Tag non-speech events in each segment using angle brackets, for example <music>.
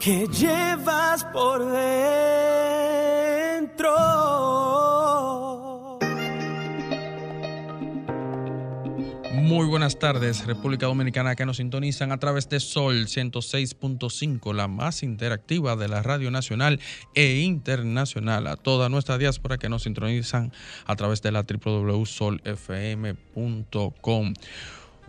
que llevas por dentro. Muy buenas tardes, República Dominicana que nos sintonizan a través de Sol 106.5, la más interactiva de la radio nacional e internacional. A toda nuestra diáspora que nos sintonizan a través de la www.solfm.com.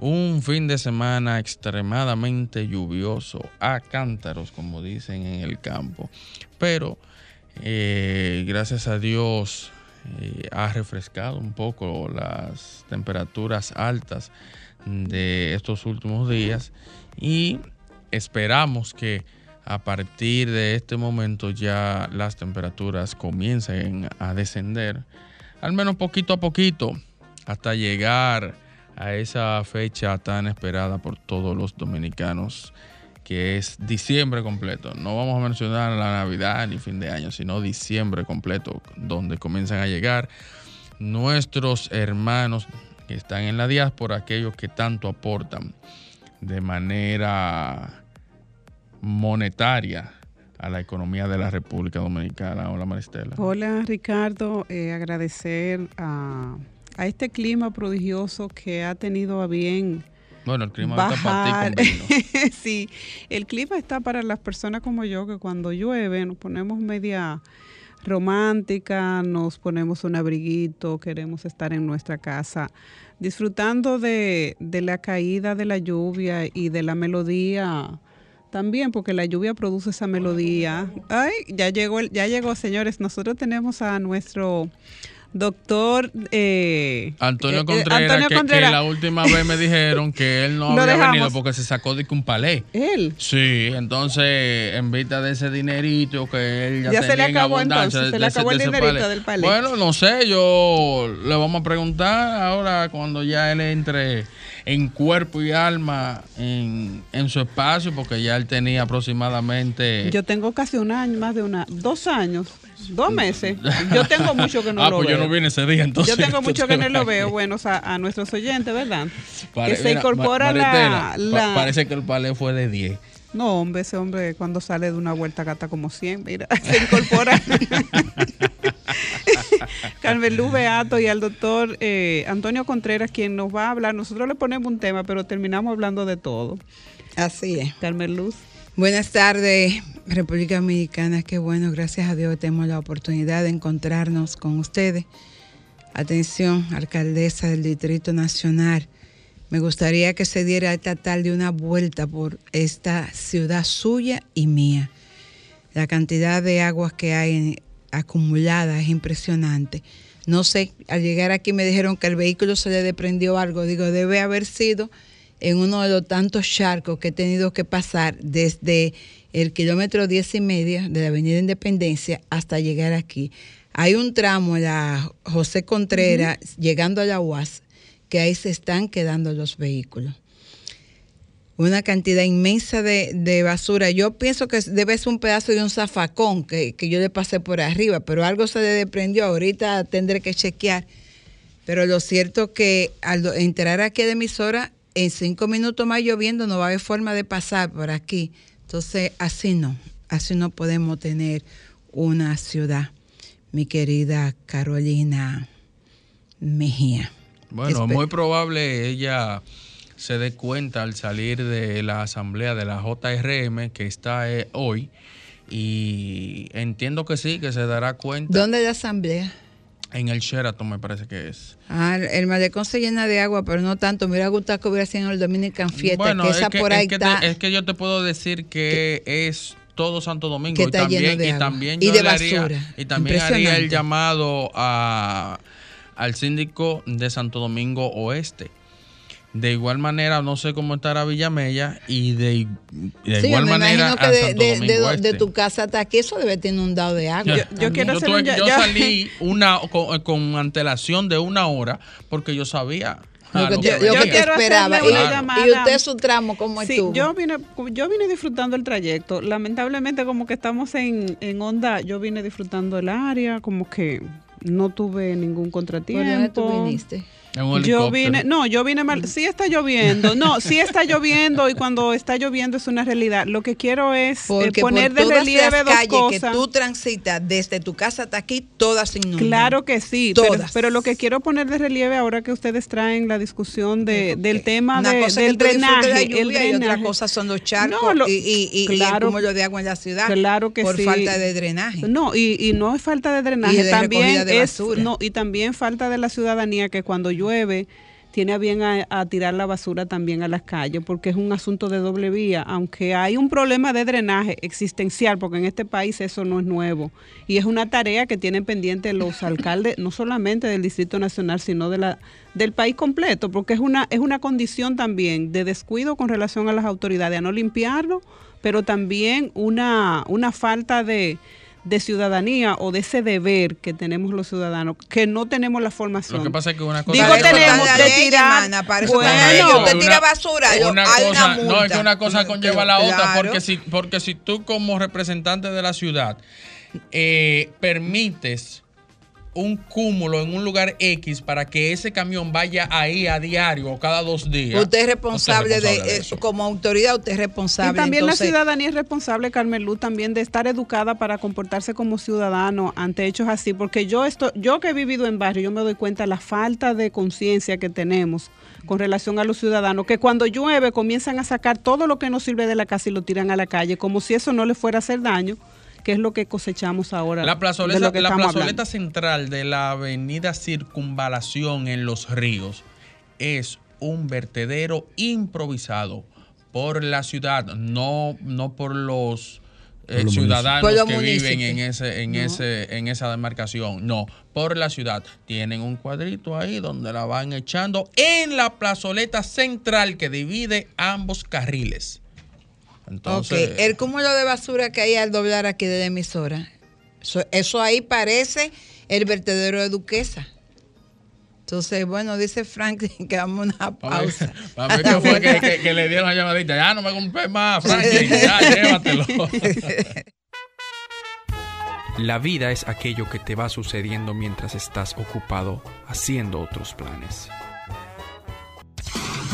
Un fin de semana extremadamente lluvioso, a cántaros, como dicen en el campo. Pero eh, gracias a Dios eh, ha refrescado un poco las temperaturas altas de estos últimos días y esperamos que a partir de este momento ya las temperaturas comiencen a descender, al menos poquito a poquito, hasta llegar a esa fecha tan esperada por todos los dominicanos, que es diciembre completo. No vamos a mencionar la Navidad ni fin de año, sino diciembre completo, donde comienzan a llegar nuestros hermanos que están en la diáspora, aquellos que tanto aportan de manera monetaria a la economía de la República Dominicana. Hola Maristela. Hola Ricardo, Eh, agradecer a, a este clima prodigioso que ha tenido a bien Bueno, el clima está para bajar. ti <laughs> sí, el clima está para las personas como yo que cuando llueve nos ponemos media romántica, nos ponemos un abriguito, queremos estar en nuestra casa disfrutando de, de la caída de la lluvia y de la melodía también, porque la lluvia produce esa melodía. Ay, ya llegó, el- ya llegó, señores. Nosotros tenemos a nuestro doctor eh, Antonio eh, eh, Contreras, Antonio que, Contreras. que la última vez me dijeron que él no <laughs> había dejamos. venido porque se sacó de un palé. Él. Sí, entonces en vista de ese dinerito que él ya, Ya se tenía le en acabó abundancia, entonces, se le ese- acabó el dinerito del palé. Bueno, no sé, yo le vamos a preguntar ahora cuando ya él entre en cuerpo y alma en, en su espacio, porque ya él tenía aproximadamente... Yo tengo casi un año, más de una, dos años, dos meses. Yo tengo mucho que <laughs> no ah, lo pues veo. yo no vine ese día entonces. Yo tengo <laughs> mucho que no lo veo. Bueno, o sea, a nuestros oyentes, ¿verdad? pare- que se mira, incorpora pa- la- Parece que el palé fue de 10. No, hombre, ese hombre cuando sale de una vuelta gata como 100, mira, <laughs> se incorpora. Carmen Luz Beato y al doctor eh, Antonio Contreras, quien nos va a hablar. Nosotros le ponemos un tema, pero terminamos hablando de todo. Así es. Carmen Luz. Buenas tardes, República Dominicana. Qué bueno, gracias a Dios tenemos la oportunidad de encontrarnos con ustedes. Atención, alcaldesa del Distrito Nacional. Me gustaría que se diera esta tarde una vuelta por esta ciudad suya y mía. La cantidad de aguas que hay acumulada es impresionante. No sé, al llegar aquí me dijeron que el vehículo se le desprendió algo. Digo, debe haber sido en uno de los tantos charcos que he tenido que pasar desde el kilómetro 10 y media de la Avenida Independencia hasta llegar aquí. Hay un tramo en la José Contreras, llegando a la UAS, que ahí se están quedando los vehículos una cantidad inmensa de, de basura. Yo pienso que debe ser un pedazo de un zafacón que, que yo le pasé por arriba, pero algo se le desprendió. Ahorita tendré que chequear. Pero lo cierto que al entrar aquí a la emisora, en cinco minutos más lloviendo, no va a haber forma de pasar por aquí. Entonces, así no. Así no podemos tener una ciudad, mi querida Carolina Mejía. Bueno, Espe- muy probable ella se dé cuenta al salir de la asamblea de la JRM que está eh, hoy y entiendo que sí, que se dará cuenta ¿Dónde es la asamblea? En el Sheraton me parece que es. Ah, el malecón se llena de agua, pero no tanto. Me hubiera gustado que hubiera sido en el Dominican Fiesta, que esa es que, por es ahí te- es que yo te puedo decir que es todo Santo Domingo Que y lleno también, de y agua. también Y yo de haría- basura. y también haría el llamado a, al síndico de Santo Domingo Oeste De igual manera, no sé cómo estará Villamella y de, de Sí, igual me manera imagino que a de, Santo de- de- de Este. tu casa hasta aquí eso debe tener un dado de agua. Yo- yo quiero Yo, hacer tuve un yo salí una con, con antelación de una hora porque yo sabía. Lo que te, lo te esperaba. hacerle una Y- llamada. Y, usted su tramo, ¿cómo Sí, estuvo? yo vine, yo vine disfrutando el trayecto. Lamentablemente, como que estamos en, en onda, yo vine disfrutando el área, como que no tuve ningún ¿Por contratiempo. dónde tú viniste? Yo vine, no, yo vine mal. Sí está lloviendo, no, sí está lloviendo y cuando está lloviendo es una realidad. Lo que quiero es eh, Porque poner por de relieve las dos calles que cosas. tú transitas desde tu casa hasta aquí, todas se inundan. Claro que sí, Todas. pero lo que quiero poner de relieve ahora que ustedes traen la discusión de, del tema Una de- cosa es del drenaje, de la el lluvia y otra drenaje. cosa son los charcos No, lo- y, y, y- y el claro. cúmulo de agua en la ciudad Claro que por sí. falta de drenaje. No, y, y no es falta de drenaje, Y de también de es no y también falta de la ciudadanía que cuando llueve tiene a bien a, a tirar la basura también a las calles porque es un asunto de doble vía, aunque hay un problema de drenaje existencial porque en este país eso no es nuevo. Y es una tarea que tienen pendiente los <laughs> alcaldes no solamente del Distrito Nacional sino de la del país completo porque es una es una condición también de descuido con relación a las autoridades a no limpiarlo, pero también una una falta de de ciudadanía o de ese deber que tenemos los ciudadanos, que no tenemos la formación. Lo que pasa es que una cosa Digo, tenemos de tirar- para eso Bueno, usted tira basura, yo- una hay cosa, una multa. No, es que una cosa conlleva a la otra, porque si, porque si tú como representante de la ciudad eh, permites un cúmulo en un lugar X para que ese camión vaya ahí a diario o cada dos días. Usted es responsable, usted es de, eh, como autoridad, usted es responsable. Y también entonces, la ciudadanía es responsable, Carmen Luz, también de estar educada para comportarse como ciudadano ante hechos así, porque yo esto, yo que he vivido en barrio, yo me doy cuenta la falta de conciencia que tenemos con relación a los ciudadanos, que cuando llueve comienzan a sacar todo lo que no sirve de la casa y lo tiran a la calle, como si eso no le fuera a hacer daño, que es lo que cosechamos ahora. La de plazoleta, lo que la estamos plazoleta hablando. central de la avenida Circunvalación en Los Ríos es un vertedero improvisado por la ciudad, no, no por los eh, Por los ciudadanos municipios. Que viven en ese, en No. ese, en esa demarcación, no, por la ciudad. Tienen un cuadrito ahí donde la van echando en la plazoleta central que divide ambos carriles. Entonces, ok, el cúmulo de basura que hay al doblar aquí de la emisora, eso, eso ahí parece el vertedero de Duquesa. Entonces, bueno, dice Franklin <laughs> que vamos a una pausa. <laughs> para fue que, que- que le dieron la llamadita. Ya no me compré más, Franklin. Ya, <laughs> llévatelo. La vida es aquello que te va sucediendo mientras estás ocupado haciendo otros planes.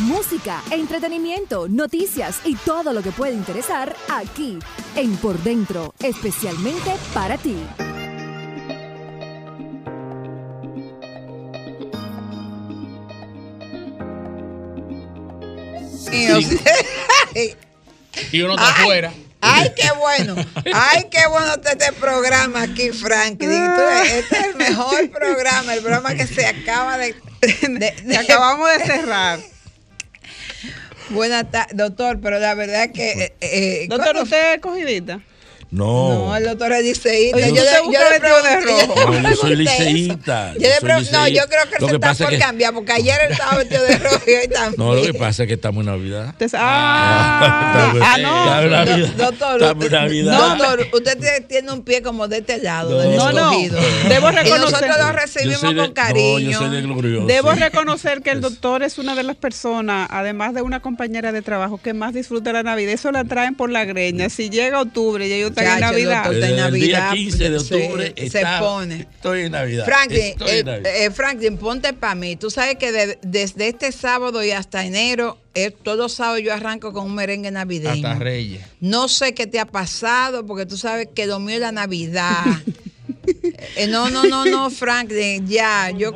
Música, entretenimiento, noticias y todo lo que puede interesar aquí en Por Dentro, especialmente para ti. <laughs> Y uno está Ay, afuera. Ay, qué bueno. Ay, qué bueno está este programa aquí, Franklin. Este es el mejor programa, el programa que se acaba de... de- <laughs> Que de- acabamos de cerrar. Buenas tardes, doctor, pero la verdad que... eh, eh, Doctor, ¿cuándo- ¿usted es cogidita? No. No, el doctor es liceísta. Oye, Yo, le- busca yo le pregunté- No, yo soy <laughs> liceísta, Yo yo le soy pregunté- no, yo creo que él Lo se que está pasa por que- cambiar, porque ayer él estaba vestido de rojo y hoy también. No, lo que pasa es que estamos en Navidad. Ah, Estamos- ah, no. estamos en Navidad. Doctor, Estamos en Navidad. doctor, usted tiene- un pie como de este lado, No. del No, no. Debo Y reconocer- nosotros lo Yo recibimos de- con cariño. No, yo soy de glorioso. Debo sí. reconocer que el doctor es una de las personas, además de una compañera de trabajo, que más disfruta la Navidad. Eso la traen por la greña. Si llega octubre y ellos en Navidad. en Desde el día Navidad, 15 de se- octubre se está- pone. Estoy en Navidad. Franklin, Estoy eh, en Navidad. eh, Franklin, ponte para mí. Tú sabes que de- desde este sábado y hasta enero, eh, todos los sábados yo arranco con un merengue navideño. Hasta Reyes. No sé qué te ha pasado, porque tú sabes que es la Navidad. <laughs> Eh, no, no, no, no, Franklin, ya, yo...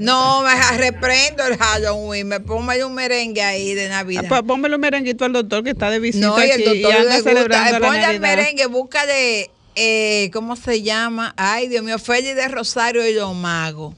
No, me <laughs> reprendo el Halloween, me pongo ahí un merengue ahí de Navidad. Ah, pues Pónmelo un merenguito al doctor que está de visita No, y el aquí doctor anda le gusta. celebrando Eh, la Ponle Navidad. merengue, búscale, eh, ¿cómo se llama? Ay, Dios mío, Félix de Rosario y los magos.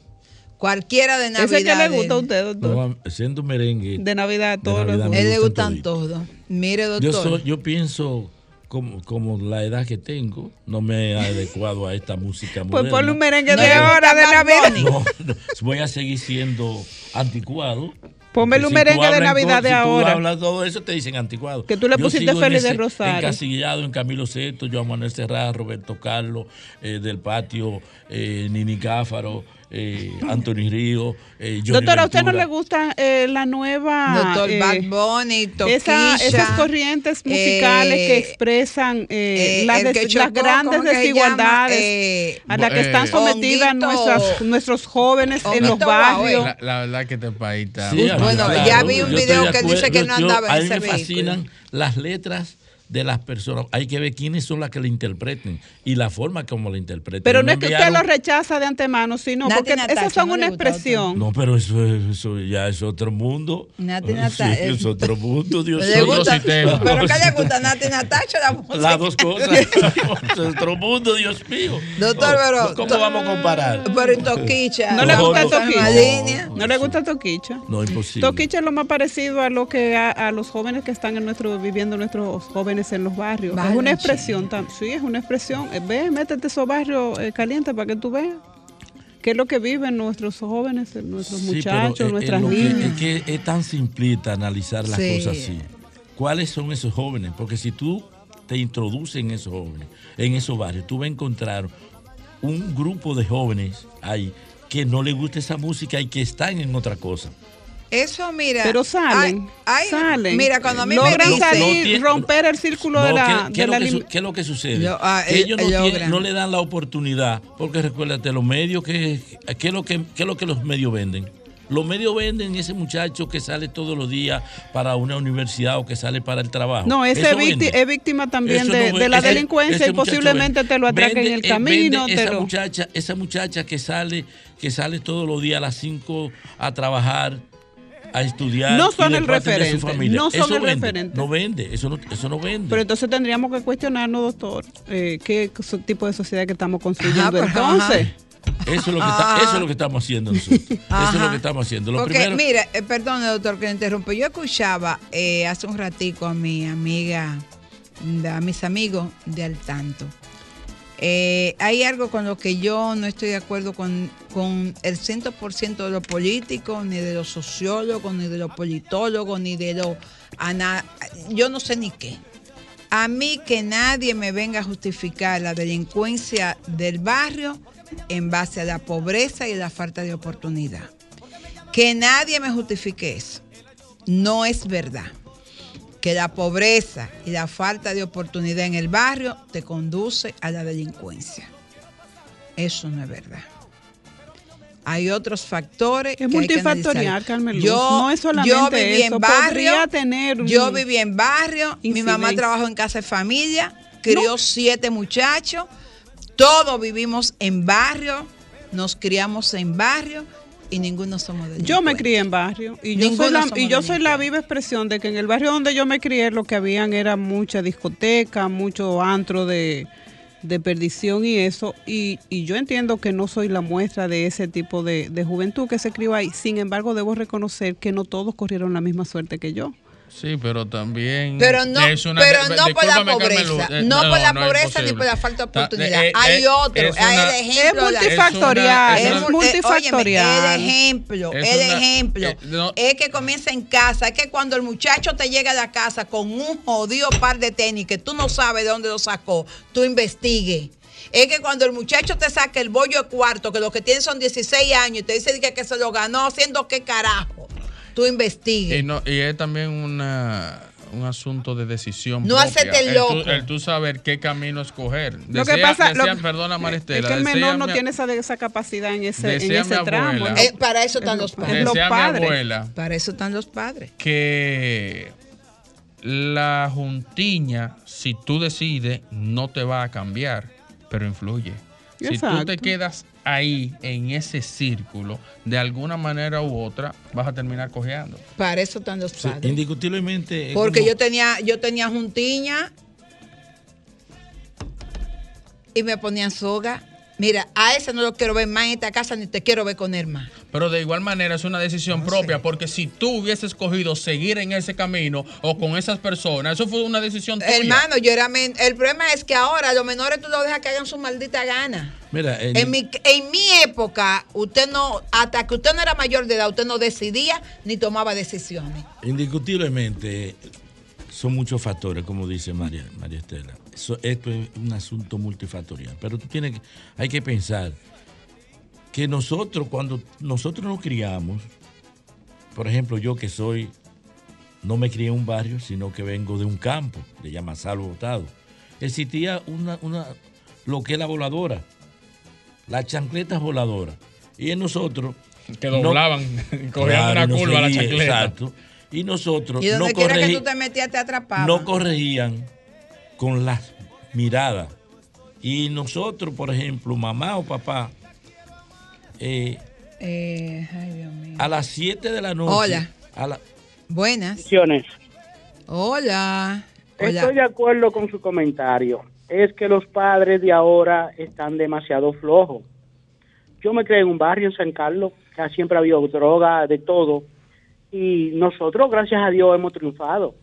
Cualquiera de Navidad. Ese que le de gusta a usted, doctor. No, siendo merengue. de Navidad, de todos los él le gustan todos. Mire, Yo, doctor. soy- yo pienso, como, como la edad que tengo, no me he adecuado a esta música Pues moderna. ponle un merengue de ahora de Navidad. No, no, voy a seguir siendo anticuado Póngale un si merengue de Navidad de si ahora. Tú hablas todo eso, te dicen anticuado. Que tú le Yo pusiste Félix de Rosario. Encasillado en Camilo Sesto, Joan Manuel Serra, Roberto Carlos, eh, del patio, eh, Nini Cáfaro, eh, Anthony Río, eh, Doctora, ¿a usted no le gusta eh, la nueva... Doctor eh, Bad Bunny, Toquilla. esa- esas corrientes musicales que eh, expresan eh, eh, las, des- que las chocó, grandes ¿cómo que se desigualdades? Eh, a las que están sometidas nuestras, nuestros jóvenes en los barrios. La, la verdad que este país está. Sí, Bueno, claro, ya vi un yo video de que dice que no Yo- andaba en A mí ese me fascinan las letras de las personas. Hay que ver quiénes son las que la interpreten y la forma como la interpreten. Pero Me no es que usted lo rechaza de antemano, sino Nati porque Natacha, esas son ¿no le una gusta expresión. No, pero eso, es- eso ya es otro mundo. Nati Sí, Natacha, es otro mundo, <laughs> Dios ¿Le mío. gusta? ¿Pero qué le gusta? <laughs> ¿Nati Natacha o la música? Las dos cosas. <laughs> es otro mundo, Dios mío. Doctor, pero- ¿Cómo vamos a comparar? Pero y Toquicha. ¿No le No, gusta no, Toquicha? ¿No le gusta Toquicha? No, imposible. Toquicha es lo más parecido a lo que a, a los jóvenes que están en nuestro viviendo nuestros jóvenes en los barrios. Vale, es una expresión, tam- sí, es una expresión. Eh, Ve, métete esos barrios eh, calientes para que tú veas qué es lo que viven nuestros jóvenes, eh, nuestros Sí, muchachos, es nuestras que- niñas. es que es tan simplista analizar las Sí. cosas así. ¿Cuáles son esos jóvenes? Porque si tú te introduces en esos jóvenes, en esos barrios, tú vas a encontrar un grupo de jóvenes ahí que no les gusta esa música y que están en otra cosa. Eso, mira. Pero salen, ay, ay, salen. Mira, cuando a mí logran me dicen. salir, romper el círculo No, de la, ¿qué, qué de es lo que lim- su- qué es lo que sucede? Ah, que ellos no, tienen- no le dan la oportunidad, porque recuérdate, los medios, que, ¿qué, es lo que, ¿qué es lo que los medios venden? Los medios venden ese muchacho que sale todos los días para una universidad o que sale para el trabajo. No, ese es, víctima también de, no de ve- la ese- delincuencia ese y posiblemente vende. te lo atraquen en el eh, camino. vende te esa lo- muchacha, esa muchacha que sale, que sale todos los días a las 5 a trabajar, a estudiar. No son el a su referente, familia. no son Eso el vende. referente. No vende, eso no, eso no vende. Pero entonces tendríamos que cuestionarnos, doctor, eh, qué tipo de sociedad que estamos construyendo Ajá, pero- entonces. Eso es lo que, está- eso es lo que estamos haciendo nosotros. Eso es lo que estamos haciendo. Lo Porque, primero, mira, eh, perdón, doctor, que le interrumpo. Yo escuchaba eh, hace un ratico a mi amiga, a mis amigos de Al Tanto. Eh, hay algo con lo que yo no estoy de acuerdo con, con el 100% de los políticos, ni de los sociólogos, ni de los politólogos, ni de los... ana- Yo no sé ni qué. A mí que nadie me venga a justificar la delincuencia del barrio en base a la pobreza y la falta de oportunidad. Que nadie me justifique eso. No es verdad. Que la pobreza y la falta de oportunidad en el barrio te conduce a la delincuencia. Eso no es verdad. Hay otros factores. Es que multifactorial. Carmen Luz. Yo, No es solamente yo viví eso. en barrio. Podría tener un yo viví en barrio. Mi mamá trabajó en casa de familia. Crió siete muchachos. Todos vivimos en barrio. Nos criamos en barrio. Y ninguno somos delincuentes. Yo me crié en barrio y yo Ninguno soy, la, y yo soy la viva expresión de que en el barrio donde yo me crié lo que habían era mucha discoteca, mucho antro de, de perdición y eso. Y, y yo entiendo que no soy la muestra de ese tipo de, de juventud que se crió ahí. Sin embargo, debo reconocer que no todos corrieron la misma suerte que yo. Sí, pero también. Pero no, es una- pero no por la pobreza, Luz, eh, no, por la no pobreza ni por la falta de Ta- oportunidad. eh, Hay eh, otro, es hay una- el ejemplo. Es multifactorial, es una- eh, multifactorial. óyeme, el ejemplo, Es el una- ejemplo eh, no. es que comienza en casa, es que cuando el muchacho te llega a la casa con un jodido par de tenis que tú no sabes de dónde lo sacó, tú investigues. Es que cuando el muchacho te saca el bollo de cuarto, que lo que tiene son 16 años, y te dice que, que se lo ganó haciendo qué carajo, tú investigues. Y, no, y es también una, un asunto de decisión. No hacerte El loco. tú- El tú saber qué camino escoger. Lo que pasa decía- perdona, Maristela. es que el menor no mi- tiene esa, esa capacidad en ese, en ese tramo. Eh, para eso están lo- los mi padres. abuela Para eso están los padres. que la juntiña, si tú decides, no te va a cambiar, pero influye. Si tú te quedas ahí, en ese círculo, de alguna manera u otra, vas a terminar cojeando. Para eso están los Sí, padres. indiscutiblemente. Porque como- yo tenía, yo tenía juntiña y me ponían soga. Mira, a ese no lo quiero ver más en esta casa ni te quiero ver con él más. Pero de igual manera es una decisión propia, porque si tú hubieses escogido seguir en ese camino o con esas personas, eso fue una decisión tuya. Hermano, yo era men- el problema es que ahora los menores tú los dejas que hagan su maldita gana. Mira, en- En mi, en mi época, usted no, hasta que usted no era mayor de edad, usted no decidía ni tomaba decisiones. Indiscutiblemente son muchos factores, como dice María, María Estela. Eso- esto es un asunto multifactorial. Pero tú tienes que, hay que pensar que nosotros, cuando nosotros nos criamos, por ejemplo, yo que soy, no me crié en un barrio, sino que vengo de un campo, de Llamasalo Botado, existía una, una, lo que es la voladora, las chancletas voladoras. Y en nosotros... <laughs> Que doblaban, <laughs> cogían una no curva la seguía, chancleta. Exacto. Y nosotros Y donde no, quiera que tú te metías, te atrapaban. no corregían con las miradas. Y nosotros, por ejemplo, mamá o papá, eh, Eh, ay, Dios mío. a las 7 de la noche. Hola. a la- Buenas. Hola. Estoy de acuerdo con su comentario. Es que los padres de ahora están demasiado flojos. Yo me creé en un barrio en San Carlos, que siempre ha habido droga, de todo. Y nosotros, gracias a Dios, hemos triunfado.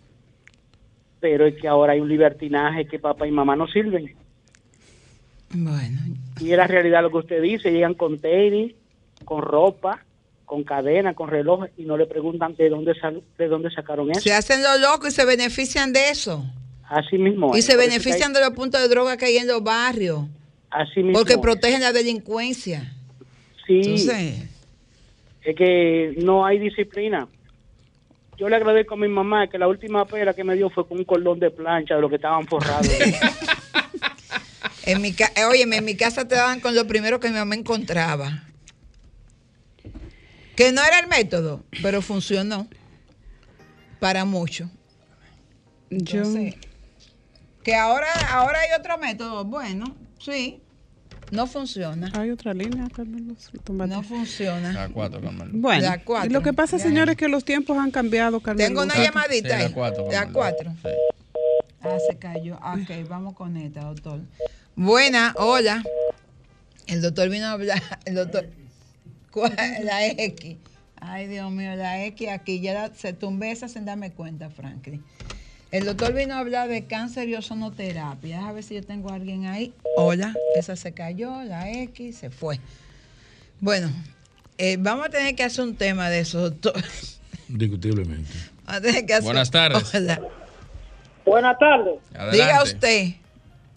Pero es que ahora hay un libertinaje que papá y mamá no sirven. Bueno. Y es la realidad lo que usted dice. Llegan con tenis, con ropa, con cadena, con relojes y no le preguntan de dónde, sal- de dónde sacaron eso. Se hacen los locos y se benefician de eso. Así mismo. Y es. se Por benefician hay- de los puntos de droga que hay en los barrios. Así mismo. Porque es. protegen la delincuencia. Sí. Entonces, es que no hay disciplina. Yo le agradezco a mi mamá que la última pera que me dio fue con un cordón de plancha de lo que estaban forrados. <laughs> en mi ca- eh, óyeme, en mi casa te daban con lo primero que mi mamá encontraba. Que no era el método, pero funcionó. Para mucho. Yo- Entonces, que ahora, ahora hay otro método. Bueno, sí. No funciona. Hay otra línea, Carmelos. Tómate. No funciona. La 4, Carmelo. Bueno, La cuatro. y lo que pasa, Ya. señores, es que los tiempos han cambiado, Carmen. Tengo una Sí, llamadita la ahí. La Carmelo. cuatro. Sí. Ah, se cayó. Ok, vamos con esta, doctor. Buena, hola. El doctor vino a hablar. <laughs> El doctor. ¿Cuál? La X. Ay, Dios mío, la X aquí. Ya la- se tumbé esa sin darme cuenta, Franklin. El doctor vino a hablar de cáncer y ozonoterapia. A ver si yo tengo a alguien ahí. Hola, esa se cayó, la X se fue. Bueno, eh, vamos a tener que hacer un tema de eso, doctor. Indiscutiblemente. Vamos a tener que hacer- Buenas tardes. Hola. Buenas tardes. Adelante. Diga usted.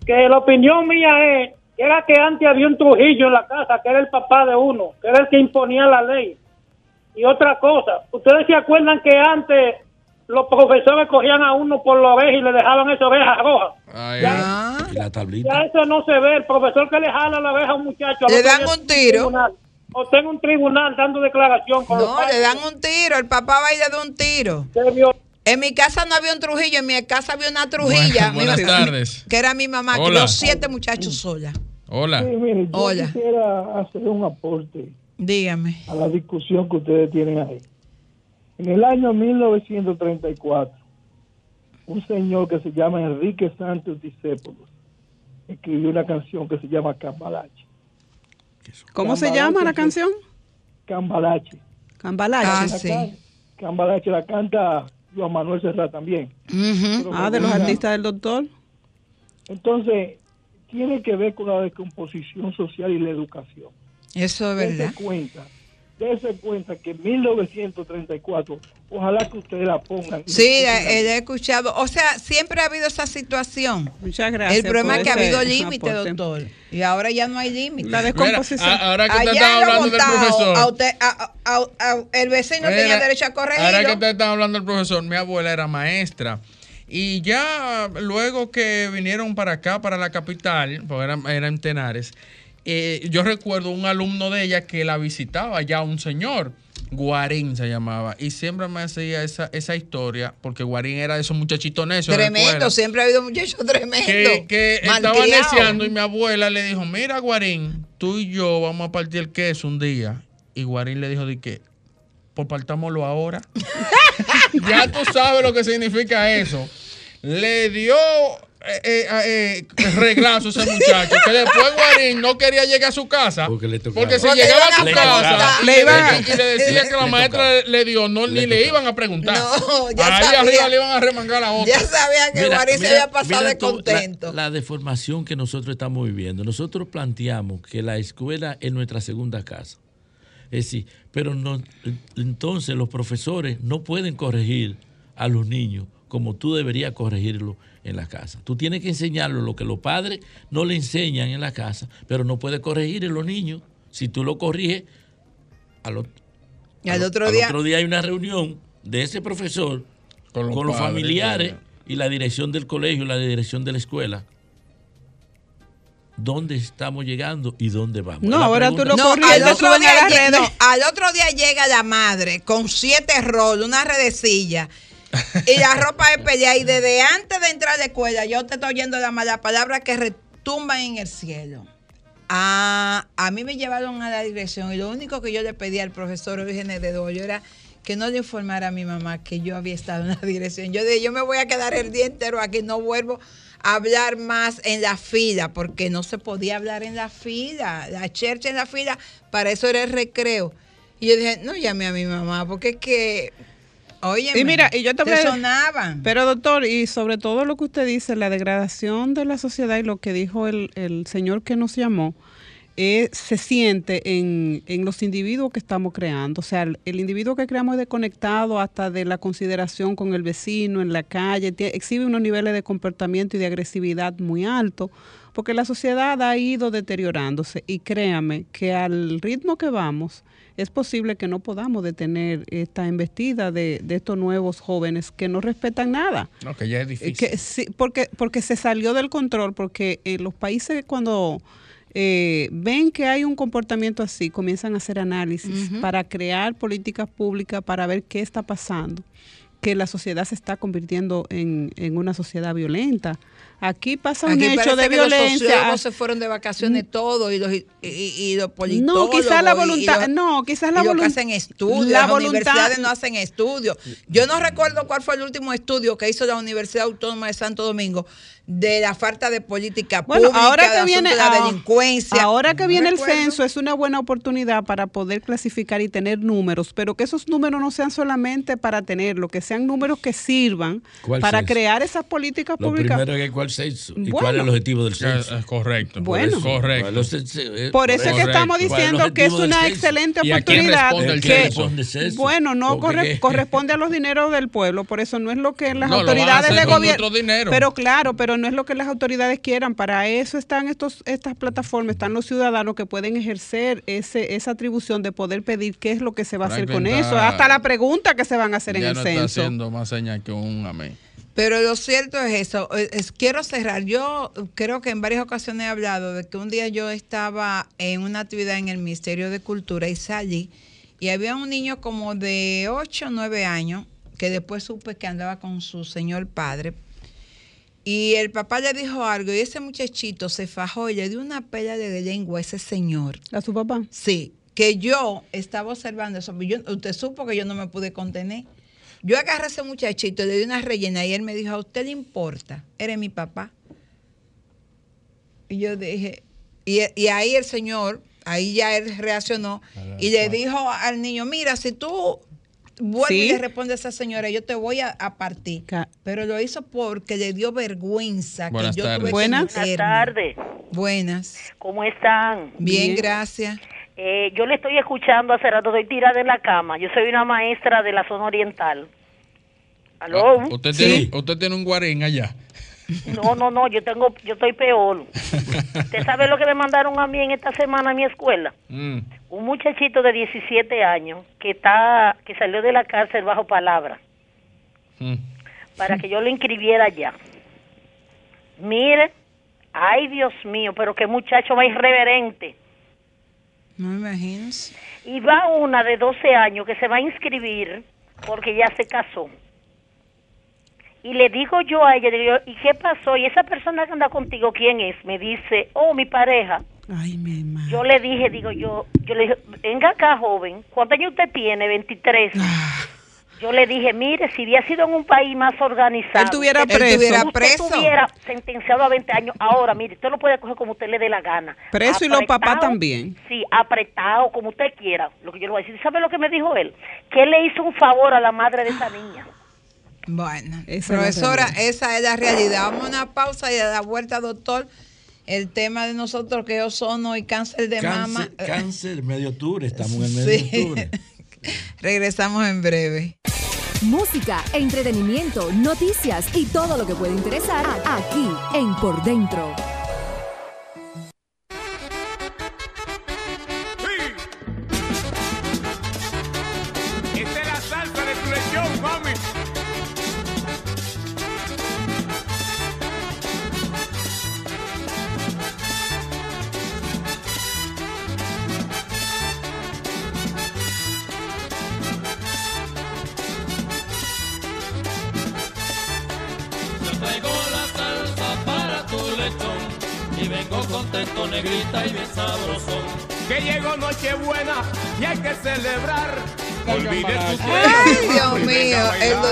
Que la opinión mía es que era que antes había un Trujillo en la casa, que era el papá de uno, que era el que imponía la ley. Y otra cosa, ¿ustedes se acuerdan que antes los profesores cogían a uno por la oveja y le dejaban esa oveja roja? Ah, Y la tablita. Ya eso no se ve. El profesor que le jala la oveja a un muchacho. Le dan un tiro. tribunal. O está en un tribunal dando declaración con los no, padres. le dan un tiro. El papá le da un tiro. Se vio- En mi casa no había un Trujillo, en mi casa había una Trujilla. Buenas- buenas Mi- tardes. Que era mi mamá, que Hola. crió siete muchachos sola. Hola. Sí, mire, yo Hola. quisiera hacer un aporte Dígame. a la discusión que ustedes tienen ahí. En el año 1934, un señor que se llama Enrique Santos Discépolos escribió una canción que se llama Cambalache. ¿Cómo se llama la canción? Cambalache. Cambalache. Ah, sí. Cambalache la canta Juan Manuel Serrat también. Ah, de los artistas del doctor. Entonces, tiene que ver con la descomposición social y la educación. Eso es verdad. cuenta, dese cuenta que en 1934, ojalá que ustedes la pongan. Sí, eh, he escuchado. O sea, siempre ha habido esa situación. Muchas gracias. El problema es que ha habido límite, doctor. Y ahora ya no hay límite. La descomposición. ahora que usted está hablando del profesor. a usted- a- a- a- el vecino Mira, tenía derecho a Ahora que ustedes están hablando del profesor, mi abuela era maestra. Y ya luego que vinieron para acá, para la capital, porque era, era en Tenares, eh, yo recuerdo un alumno de ella que la visitaba ya un señor, Guarín se llamaba, y siempre me hacía esa, esa historia, porque Guarín era de esos muchachitos necios. Tremendo, siempre ha habido muchachos tremendos. que, que estaba neciando y mi abuela le dijo, mira Guarín, tú y yo vamos a partir el queso un día. Y Guarín le dijo de que, pues partámoslo ahora. <laughs> ya tú sabes lo que significa eso. Le dio eh, eh, eh, reglazo ese muchacho. Que después Guarín no quería llegar a su casa. Porque, le. Porque si Porque llegaba a su a casa Le iban- y le decía que la Le maestra le dio honor, ni le iban a preguntar. No, ya Ahí sabía. arriba le iban a remangar la otra. Ya sabían que Mira, Guarín se había pasado mira de tú, la- contento. La, deformación que nosotros estamos viviendo. Nosotros planteamos que la escuela es nuestra segunda casa. Es decir, pero no, entonces los profesores no pueden corregir a los niños como tú deberías corregirlo en la casa. Tú tienes que enseñarlo lo que los padres no le enseñan en la casa, pero no puedes corregir en los niños. Si tú lo corriges, al, otro al día- otro día hay una reunión de ese profesor con los los, padres, familiares y la dirección del colegio, la dirección de la escuela. ¿Dónde estamos llegando y dónde vamos? No, La ahora tú lo No, corriges, al otro, día no, al otro día llega la madre con siete roles, una redecilla y la ropa de pelea. Y desde antes de entrar a la escuela, yo te estoy oyendo la mala palabra que retumban en el cielo. Ah, a mí me llevaron a la dirección y lo único que yo le pedí al profesor Eugenio de Doyo era que no le informara a mi mamá que yo había estado en la dirección. Yo dije, yo me voy a quedar el día entero aquí, no vuelvo a hablar más en la fila, porque no se podía hablar en la fila, la chercha en la fila, para eso era el recreo. Y yo dije, no llame a mi mamá, porque es que, oye, Y mira, y yo sonaban. Pero doctor, y sobre todo lo que usted dice, la degradación de la sociedad y lo que dijo el, el señor que nos llamó, eh, se siente en, en los individuos que estamos creando. O sea, el, el individuo que creamos es desconectado hasta de la consideración con el vecino, en la calle, exhibe unos niveles de comportamiento y de agresividad muy altos, porque la sociedad ha ido deteriorándose y créame que al ritmo que vamos, es posible que no podamos detener esta embestida de, de estos nuevos jóvenes que no respetan nada. No, que ya es Eh, difícil. Que sí, porque, porque se salió del control, porque eh, los países cuando eh, ven que hay un comportamiento así, comienzan a hacer análisis para crear políticas públicas, para ver qué está pasando, que la sociedad se está convirtiendo en, en una sociedad violenta. Aquí pasa un Aquí hecho de que Los violencia. sociólogos se fueron de vacaciones todos y los, y, y- y los politólogos. No, quizás la voluntad, los- no, quizás la los voluntad. hacen estudios, la las voluntad- universidades no hacen estudios. Yo no recuerdo cuál fue el último estudio que hizo la Universidad Autónoma de Santo Domingo de la falta de política Bueno, pública, ahora que viene de la ah, delincuencia. Ahora que No viene el censo es una buena oportunidad para poder clasificar y tener números, pero que esos números no sean solamente para tenerlo, que sean números que sirvan ¿Cuál para censo? crear esas políticas Lo públicas. primero que cuál censo y Bueno. cuál es el objetivo del censo. Es correcto. Bueno. correcto. ¿Cuál es el censo? Eh, Por eso es que correcto. estamos ¿Cuál es el diciendo que es una excelente ¿Y a quién oportunidad. responde el que- censo? Bueno, no corre- corresponde a los dineros del pueblo, por eso no es lo que las No, autoridades de gobierno. Pero claro, pero no es lo que las autoridades quieran. Para eso están estos estas plataformas, están los ciudadanos que pueden ejercer ese esa atribución de poder pedir qué es lo que se va a hacer con eso, hasta la pregunta que se van a hacer en ya el no está censo. haciendo más señas que un amén. Pero lo cierto es eso. eh, es- quiero cerrar. Yo creo que en varias ocasiones he hablado de que un día yo estaba en una actividad en el Ministerio de Cultura y salí y había un niño como de 8 o 9 años que después supe que andaba con su señor padre. Y el papá le dijo algo y ese muchachito se fajó y le dio una pela de lengua a ese señor. ¿A su papá? Sí, que yo estaba observando eso. Yo- usted supo que yo no me pude contener. Yo agarré a ese muchachito, le di una rellena y él me dijo, ¿a usted le importa? Eres mi papá. Y yo dije, y, y ahí el señor, ahí ya él reaccionó y le dijo al niño, mira, si tú vuelves y Sí. le respondes a esa señora, yo te voy a, a partir. Pero lo hizo porque le dio vergüenza Buenas que yo tardes. tuve que Buenas. tardes. Buenas. ¿Cómo están? Bien, gracias. Eh, yo le estoy escuchando hace rato, estoy tirada en la cama. Yo soy una maestra de la zona oriental. ¿Aló? Ah, Usted, tiene, usted tiene un guarín allá. No, no, no, yo tengo, yo estoy peor. <laughs> ¿Usted sabe lo que me mandaron a mí en esta semana a mi escuela? Mm. Un muchachito de 17 años que está, que salió de la cárcel bajo palabra Mm. para que yo lo inscribiera allá. Mire, ay Dios mío, pero qué muchacho más irreverente. No me imagino. Y va una de 12 años que se va a inscribir porque ya se casó. Y le digo yo a ella, digo ¿y qué pasó? Y esa persona que anda contigo, ¿quién es? Me dice, oh, mi pareja. Ay, mi madre. Yo le dije, digo yo, yo le dije, venga acá, joven, ¿cuántos años usted tiene? 23. Yo le dije, mire, si hubiera sido en un país más organizado. Él tuviera usted- preso. Estuviera usted preso. estuviera sentenciado a 20 años. Ahora, mire, usted lo puede coger como usted le dé la gana. Preso y los papás también. Sí, apretado, como usted quiera. Lo que yo le voy a decir. ¿Sabe lo que me dijo él? Que él le hizo un favor a la madre de esa niña. Bueno, Esa profesora, esa es la realidad. Vamos a una pausa y a la vuelta, doctor. El tema de nosotros que ozono y cáncer de mama. Cáncer, medio octubre, estamos en de Sí. octubre. <laughs> Regresamos en breve. Música, entretenimiento, noticias y todo lo que puede interesar aquí en Por Dentro.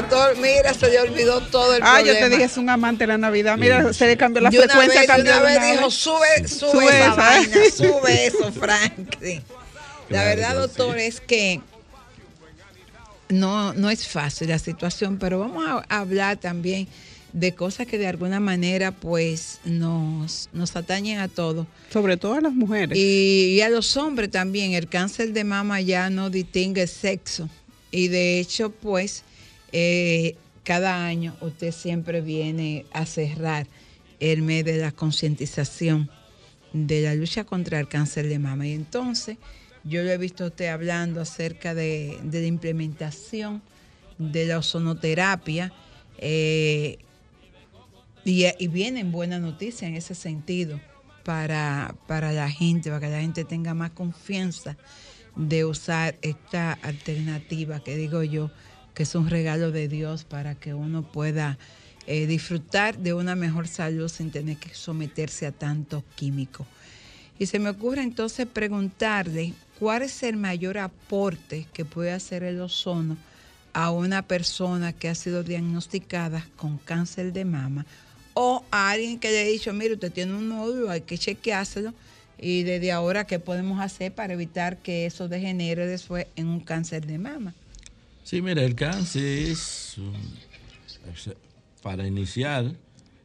Doctor, mira, se le olvidó todo el Ah, problema. yo te dije, es un amante de la Navidad. Mira, se le cambió la De una frecuencia. vez, cambió una vez una dijo, vez. sube, sube, Sube esa esa, vaina, <laughs> sube eso, Franklin. La verdad, doctor, es que no, no es fácil la situación, pero vamos a hablar también de cosas que de alguna manera pues nos, nos atañen a todos. Sobre todo a las mujeres. Y, y a los hombres también, el cáncer de mama ya no distingue sexo. Y de hecho, pues, eh, cada año usted siempre viene a cerrar el mes de la concientización de la lucha contra el cáncer de mama. Y entonces, yo lo he visto usted hablando acerca de, de la implementación de la ozonoterapia. eh, y, y vienen buenas noticias en ese sentido para, para la gente, para que la gente tenga más confianza de usar esta alternativa que digo yo, que es un regalo de Dios para que uno pueda eh, disfrutar de una mejor salud sin tener que someterse a tantos químicos. Y se me ocurre entonces preguntarle cuál es el mayor aporte que puede hacer el ozono a una persona que ha sido diagnosticada con cáncer de mama o a alguien que le ha dicho, mire, usted tiene un nódulo, hay que chequeárselo y desde ahora, ¿qué podemos hacer para evitar que eso degenere después en un cáncer de mama? Sí, mira, el cáncer es, para iniciar,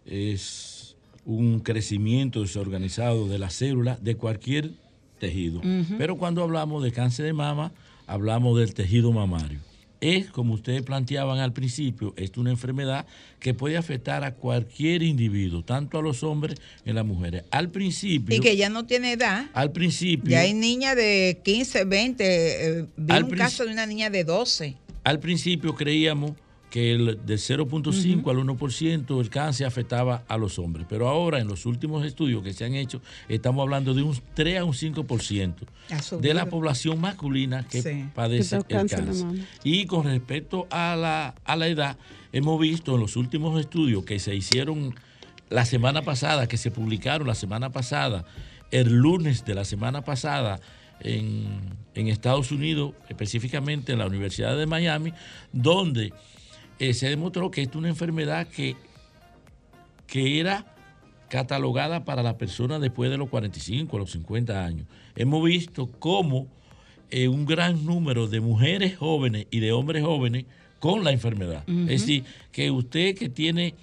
es un crecimiento desorganizado de las células de cualquier tejido. Pero cuando hablamos de cáncer de mama, hablamos del tejido mamario. Es, como ustedes planteaban al principio, es una enfermedad que puede afectar a cualquier individuo, tanto a los hombres y a las mujeres. Al principio, Y que ya no tiene edad. al principio, Ya hay niñas de 15, 20. eh, vi un caso de una niña de 12. Al principio creíamos que el, del 0.5 al 1% el cáncer afectaba a los hombres, pero ahora en los últimos estudios que se han hecho estamos hablando de un 3 a un 5% Ha de la población masculina que Sí. padece Que el cáncer cáncer. Y con respecto a la, a la edad, hemos visto en los últimos estudios que se hicieron la semana pasada, que se publicaron la semana pasada, el lunes de la semana pasada en, en Estados Unidos, específicamente en la Universidad de Miami, donde eh, se demostró que esta es una enfermedad que, que era catalogada para las personas después de los 45, los 50 años. Hemos visto cómo eh, un gran número de mujeres jóvenes y de hombres jóvenes con la enfermedad. Es decir, que usted que tiene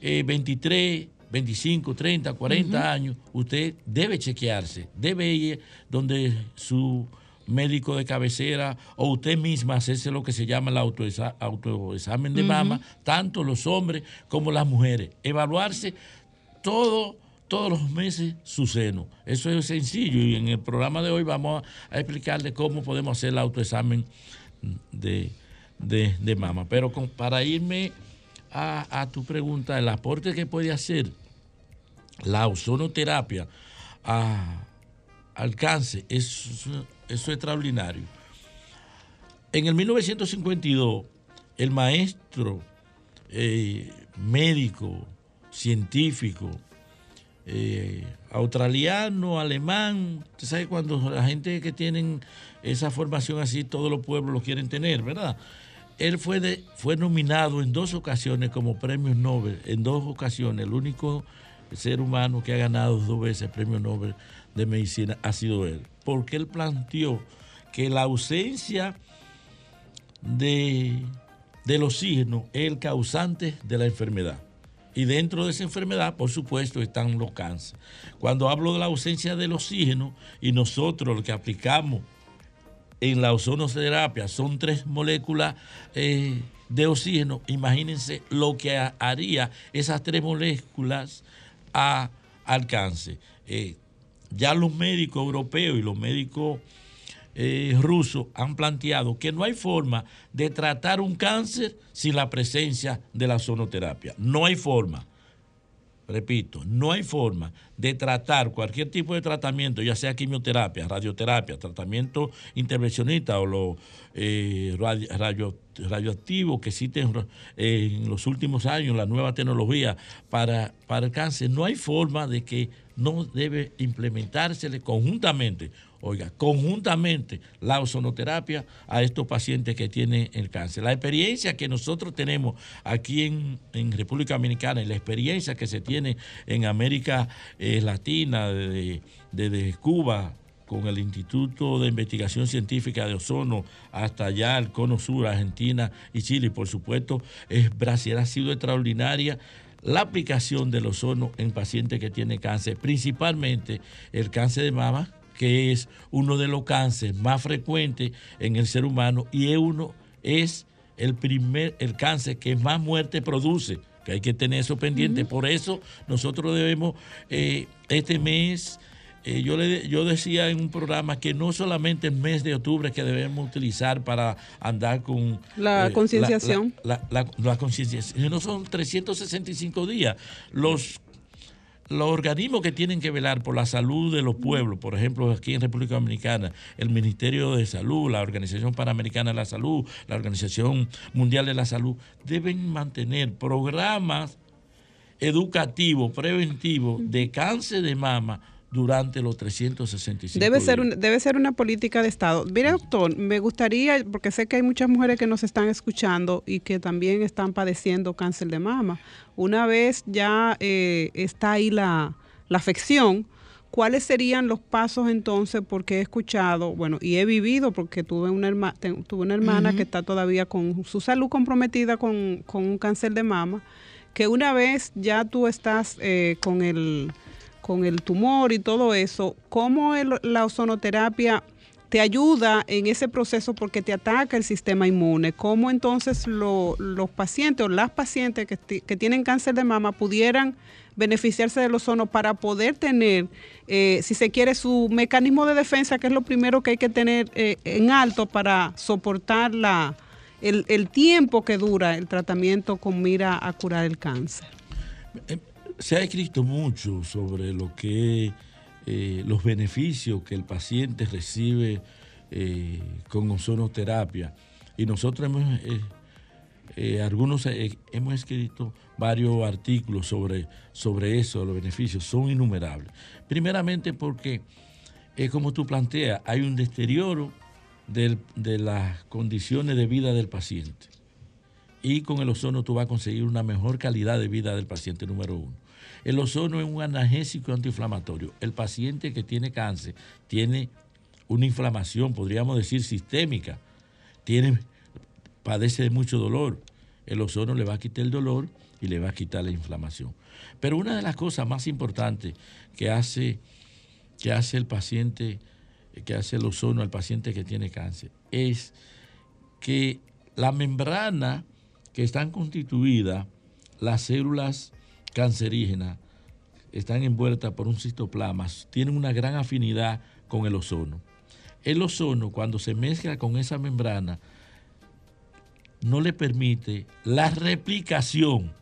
eh, 23, 25, 30, 40 Ujú. años, usted debe chequearse, debe ir donde su médico de cabecera o usted misma hacerse lo que se llama el autoexamen de mama, tanto los hombres como las mujeres. Evaluarse todo, todos los meses su seno. Eso es sencillo y en el programa de hoy vamos a, a explicarle cómo podemos hacer el autoexamen de, de, de mama. Pero con- para irme a, a tu pregunta, el aporte que puede hacer la ozonoterapia a- al cáncer es, eso es extraordinario. En el 1952, el maestro eh, médico, científico, eh, australiano, alemán, usted sabe cuando la gente que tienen esa formación así, todos los pueblos lo quieren tener, ¿verdad? él fue, de, fue nominado en dos ocasiones como premio Nobel, en dos ocasiones. El único ser humano que ha ganado dos veces el premio Nobel de Medicina ha sido él. Porque él planteó que la ausencia de, del oxígeno es el causante de la enfermedad. Y dentro de esa enfermedad, por supuesto, están los cánceres. Cuando hablo de la ausencia del oxígeno y nosotros lo que aplicamos en la ozonoterapia son tres moléculas eh, de oxígeno, imagínense lo que ha- haría esas tres moléculas a, al cáncer. Eh, ya los médicos europeos y los médicos eh, rusos han planteado que no hay forma de tratar un cáncer sin la presencia de la ozonoterapia. No hay forma. Repito, no hay forma de tratar cualquier tipo de tratamiento, ya sea quimioterapia, radioterapia, tratamiento intervencionista o lo eh, radio- radio- radioactivo que existen en los últimos años, la nueva tecnología para, para el cáncer. No hay forma de que no debe implementársele conjuntamente, oiga, conjuntamente la ozonoterapia a estos pacientes que tienen el cáncer. La experiencia que nosotros tenemos aquí en, República Dominicana y la experiencia que se tiene en América eh, Latina, desde, Cuba, con el Instituto de Investigación Científica de Ozono hasta allá el Cono Sur, Argentina y Chile, por supuesto, es Brasil ha sido extraordinaria la aplicación del ozono en pacientes que tienen cáncer, principalmente el cáncer de mama, que es uno de los cánceres más frecuentes en el ser humano y es uno es el primer el cáncer que más muerte produce, que hay que tener eso pendiente. Por eso nosotros debemos eh, este mes eh, yo, le, yo decía en un programa que no solamente el mes de octubre que debemos utilizar para andar con... La eh, concienciación. La, la- la- la concienciación. sino son 365 días. Los, los organismos que tienen que velar por la salud de los pueblos, por ejemplo, aquí en República Dominicana, el Ministerio de Salud, la Organización Panamericana de la Salud, la Organización Mundial de la Salud, deben mantener programas educativos, preventivos de cáncer de mama durante los 365 Debe ser, un- debe ser una política de Estado. Mire, doctor, me gustaría, porque sé que hay muchas mujeres que nos están escuchando y que también están padeciendo cáncer de mama. Una vez ya eh, está ahí la, la afección, ¿cuáles serían los pasos entonces? Porque he escuchado, bueno, y he vivido, porque tuve una, herma- tuve una hermana que está todavía con su salud comprometida con, con un cáncer de mama, que una vez ya tú estás eh, con el con el tumor y todo eso, ¿cómo el- la ozonoterapia te ayuda en ese proceso porque te ataca el sistema inmune? ¿Cómo entonces lo- los pacientes o las pacientes que, ti- que tienen cáncer de mama pudieran beneficiarse del ozono para poder tener, eh, si se quiere, su mecanismo de defensa, que es lo primero que hay que tener eh, en alto para soportar la, el, el tiempo que dura el tratamiento con mira a curar el cáncer? Se ha escrito mucho sobre lo que eh, los beneficios que el paciente recibe eh, con ozonoterapia y nosotros hemos eh, eh, algunos hemos escrito varios artículos sobre, sobre eso, los beneficios son innumerables. Primeramente porque, como tú planteas, hay un deterioro de las condiciones de vida del paciente y con el ozono tú vas a conseguir una mejor calidad de vida del paciente número uno. El ozono es un analgésico antiinflamatorio. El paciente que tiene cáncer tiene una inflamación, podríamos decir sistémica, tiene, padece de mucho dolor. El ozono le va a quitar el dolor y le va a quitar la inflamación. Pero una de las cosas más importantes que hace, que hace el paciente, que hace el ozono al paciente que tiene cáncer, es que la membrana que están constituidas, las células cancerígenas, están envueltas por un citoplasma, tienen una gran afinidad con el ozono. El ozono, cuando se mezcla con esa membrana, no le permite la replicación,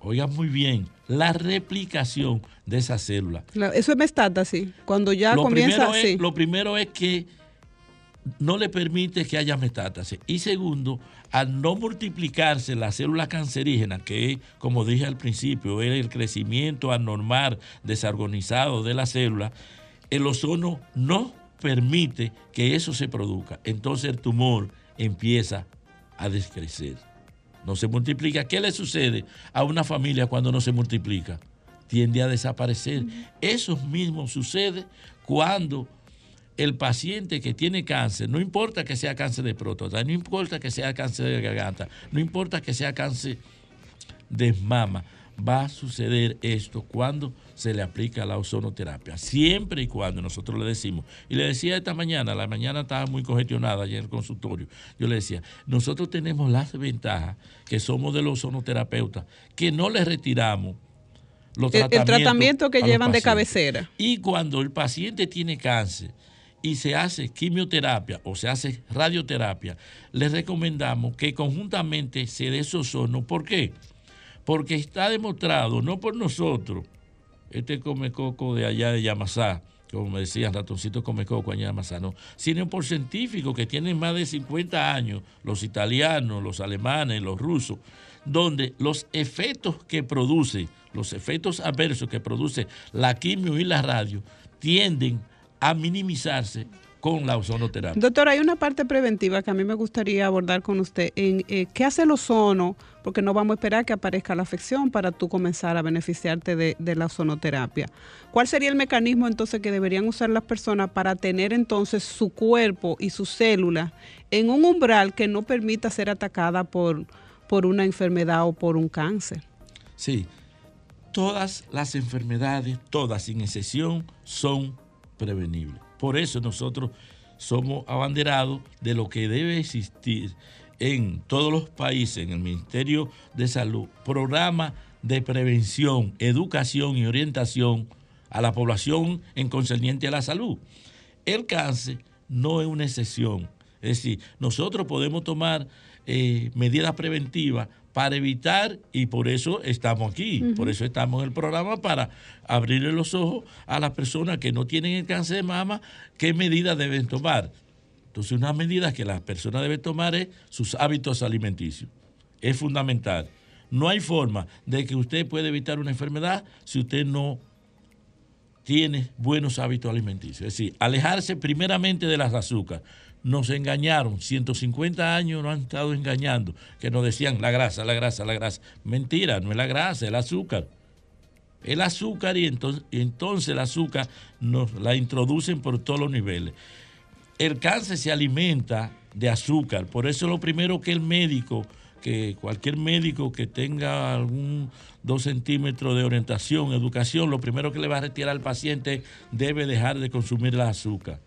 oigan muy bien, la replicación de esa célula. La- Eso es metástasis, cuando ya lo, comienza primero sí. es, lo primero es que no le permite que haya metástasis. Y segundo, al no multiplicarse la célula cancerígena, que como dije al principio, es el crecimiento anormal, desorganizado de la célula, el ozono no permite que eso se produzca. Entonces el tumor empieza a descrecer. No se multiplica. ¿Qué le sucede a una familia cuando no se multiplica? Tiende a desaparecer. Eso mismo sucede cuando el paciente que tiene cáncer, no importa que sea cáncer de próstata, no importa que sea cáncer de garganta, no importa que sea cáncer de mama, va a suceder esto cuando se le aplica la ozonoterapia. Siempre y cuando nosotros le decimos, y le decía esta mañana, la mañana estaba muy congestionada ayer en el consultorio, yo le decía, nosotros tenemos las ventajas que somos de los ozonoterapeutas, que no le retiramos los El, el tratamientos tratamiento que llevan de cabecera. Y cuando el paciente tiene cáncer y se hace quimioterapia o se hace radioterapia, le recomendamos que conjuntamente se dé ozono. ¿Por qué? Porque está demostrado, no por nosotros, este come coco de allá de Yamasá, como me decían, ratoncito come coco allá de Yamasá, no, sino por científicos que tienen más de 50 años, los italianos, los alemanes, los rusos, donde los efectos que produce, los efectos adversos que produce la quimio y la radio, tienden a minimizarse con la ozonoterapia. Doctor, hay una parte preventiva que a mí me gustaría abordar con usted. En, eh, ¿Qué hace el ozono? Porque no vamos a esperar que aparezca la afección para tú comenzar a beneficiarte de, de la ozonoterapia. ¿Cuál sería el mecanismo entonces que deberían usar las personas para tener entonces su cuerpo y sus células en un umbral que no permita ser atacada por, por una enfermedad o por un cáncer? Sí, todas las enfermedades, todas sin excepción, son prevenibles. Por eso nosotros somos abanderados de lo que debe existir en todos los países, en el Ministerio de Salud, programa de prevención, educación y orientación a la población en concerniente a la salud. El cáncer no es una excepción. Es decir, nosotros podemos tomar eh, medidas preventivas para evitar, y por eso estamos aquí, por eso estamos en el programa, para abrirle los ojos a las personas que no tienen el cáncer de mama, qué medidas deben tomar. Entonces, una medida que las personas deben tomar es sus hábitos alimenticios. Es fundamental. No hay forma de que usted pueda evitar una enfermedad si usted no tiene buenos hábitos alimenticios. Es decir, alejarse primeramente de las azúcares. Nos engañaron, 150 años nos han estado engañando, que nos decían la grasa, la grasa, la grasa. Mentira, no es la grasa, es el azúcar. El azúcar y entonces, el azúcar nos la introducen por todos los niveles. El cáncer se alimenta de azúcar, por eso lo primero que el médico, que cualquier médico que tenga algún dos centímetros de orientación, educación, lo primero que le va a retirar al paciente debe dejar de consumir el azúcar.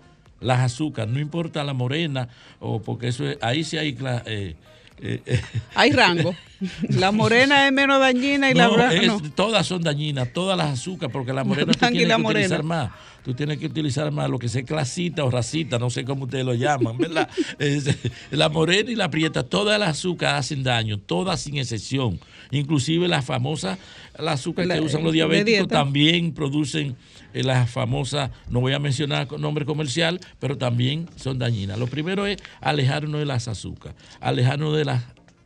Las azúcar, no importa la morena, o porque eso es- ahí sí hay eh, eh, eh, Hay rango. <laughs> La morena es menos dañina y la blanca no. todas son dañinas, todas las azúcar, porque la morena tú blanca y tienes la que morena. utilizar más. Tú tienes que utilizar más lo que sea clasita o racita, no sé cómo ustedes lo llaman, ¿verdad? <laughs> Es- la morena y la prieta, todas las azúcar hacen daño, todas sin excepción. Inclusive las famosas, las azúcar La- que usan los de diabéticos también producen eh, las famosas, no voy a mencionar nombre comercial, pero también son dañinas. Lo primero es alejarnos de las azúcar, alejarnos de, las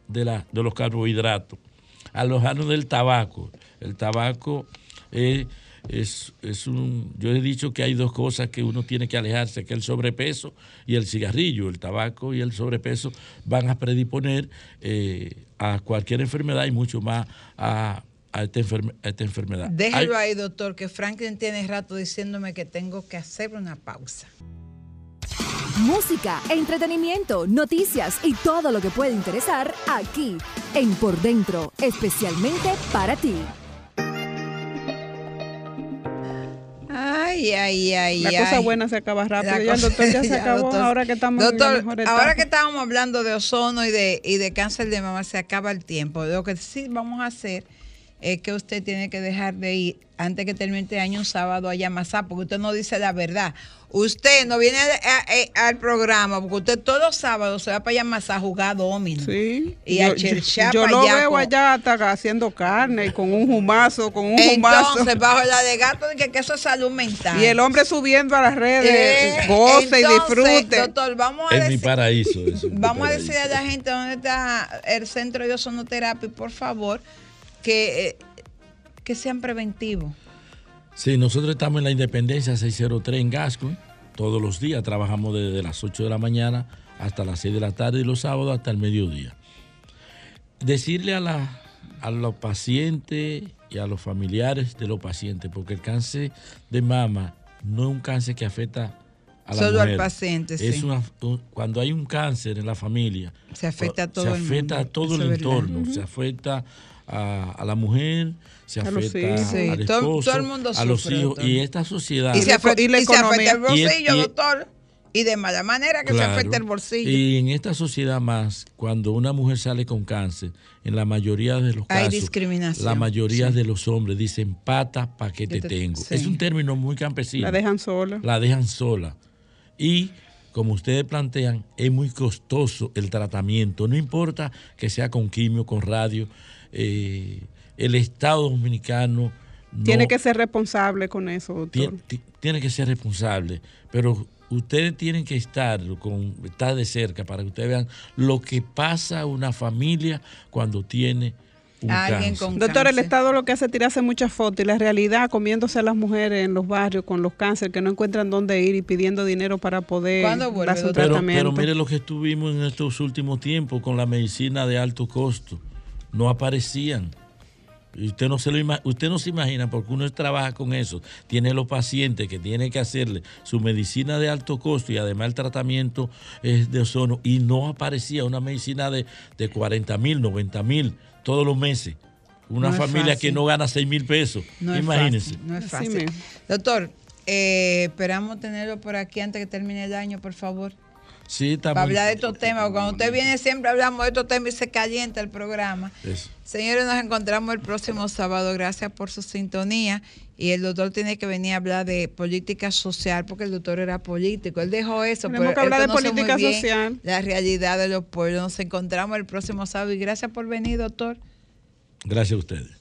de, la- de los carbohidratos, alejarnos del tabaco. El tabaco eh, es, es un... Yo he dicho que hay dos cosas que uno tiene que alejarse, que el sobrepeso y el cigarrillo. El tabaco y el sobrepeso van a predisponer eh, a cualquier enfermedad y mucho más a, a esta, enferme- a esta enfermedad. Déjelo Hay- ahí, doctor, que Franklin tiene rato diciéndome que tengo que hacer una pausa. Música, entretenimiento, noticias y todo lo que puede interesar aquí en Por Dentro, especialmente para ti. Ay, ay, ay, La ay. cosa buena se acaba rápido. Ya el doctor ya <laughs> se ya, acabó. doctor. ahora que estamos Doctor, ahora que estábamos hablando de ozono y de, y de cáncer de mama, se acaba el tiempo. Lo que sí vamos a hacer es que usted tiene que dejar de ir antes que termine este año un sábado a Yamasá, porque usted no dice la verdad. Usted no viene a- a- al programa, porque usted todos los sábados se va para Yamasá a jugar domino. Sí. Y yo, a yo- cherchar yo para lo allá veo con- allá hasta haciendo carne y con un humazo, con un humazo. Entonces, bajo la de gato, de que, que eso es salud mental. Y el hombre subiendo a las redes, Eh, goce y entonces, disfrute. Doctor, vamos a Es mi decir, paraíso. eso, es mi vamos a decirle a la gente dónde está el centro de ozonoterapia, por favor, que, eh, que sean preventivos. Sí, nosotros estamos en la Independencia 603 en Gasco. Todos los días trabajamos desde las 8 de la mañana hasta las 6 de la tarde y los sábados hasta el mediodía. decirle a, la, a los pacientes y a los familiares de los pacientes, porque el cáncer de mama no es un cáncer que afecta a la Solo al mujer. paciente, Es sí. una- cuando hay un cáncer en la familia, Se afecta a todo se el afecta mundo. a todo Eso el entorno, se afecta a, a la mujer, se A los afecta hijos. Sí, al todo- esposo, todo el mundo a los hijos doctor. y esta sociedad Y se afecta, y la y se afecta el bolsillo, y- doctor. Y de mala manera que se afecta el bolsillo. Y en esta sociedad más, cuando una mujer sale con cáncer, en la mayoría de los Hay casos, discriminación, la mayoría sí. de los hombres dicen pata pa' que te, tengo. sí. Es un término muy campesino. La dejan sola. La dejan sola. Y como ustedes plantean, es muy costoso el tratamiento. No importa que sea con quimio, con radio. Eh, el Estado dominicano no- Tiene que ser responsable con eso, doctor. Tien- ti- tiene que ser responsable, pero ustedes tienen que estar con estar de cerca para que ustedes vean lo que pasa a una familia cuando tiene un cáncer. Doctor, el Estado lo que hace es tirarse muchas fotos y la realidad comiéndose a las mujeres en los barrios con los cánceres que no encuentran dónde ir y pidiendo dinero para poder ¿Cuándo vuelve, pero, tratamiento. pero mire lo que estuvimos en estos últimos tiempos con la medicina de alto costo. No aparecían. Usted no se lo ima- usted no se imagina porque uno trabaja con eso, tiene los pacientes que tiene que hacerle su medicina de alto costo y además el tratamiento es de ozono y no aparecía una medicina de, de 40 mil, 90 mil todos los meses. Una No familia que no gana 6 mil pesos. No es Imagínense. fácil, no es fácil. Doctor, eh, esperamos tenerlo por aquí antes que termine el año, por favor. Sí, está Para hablar de estos temas. porque Cuando usted viene siempre hablamos de estos temas y se calienta el programa. Eso. Señores, nos encontramos el próximo sábado. Gracias por su sintonía. Y el doctor tiene que venir a hablar de política social, porque el doctor era político. Él dejó eso. Tenemos pero que hablar de política social. La realidad de los pueblos. Nos encontramos el próximo sábado. Y gracias por venir, doctor. Gracias a ustedes.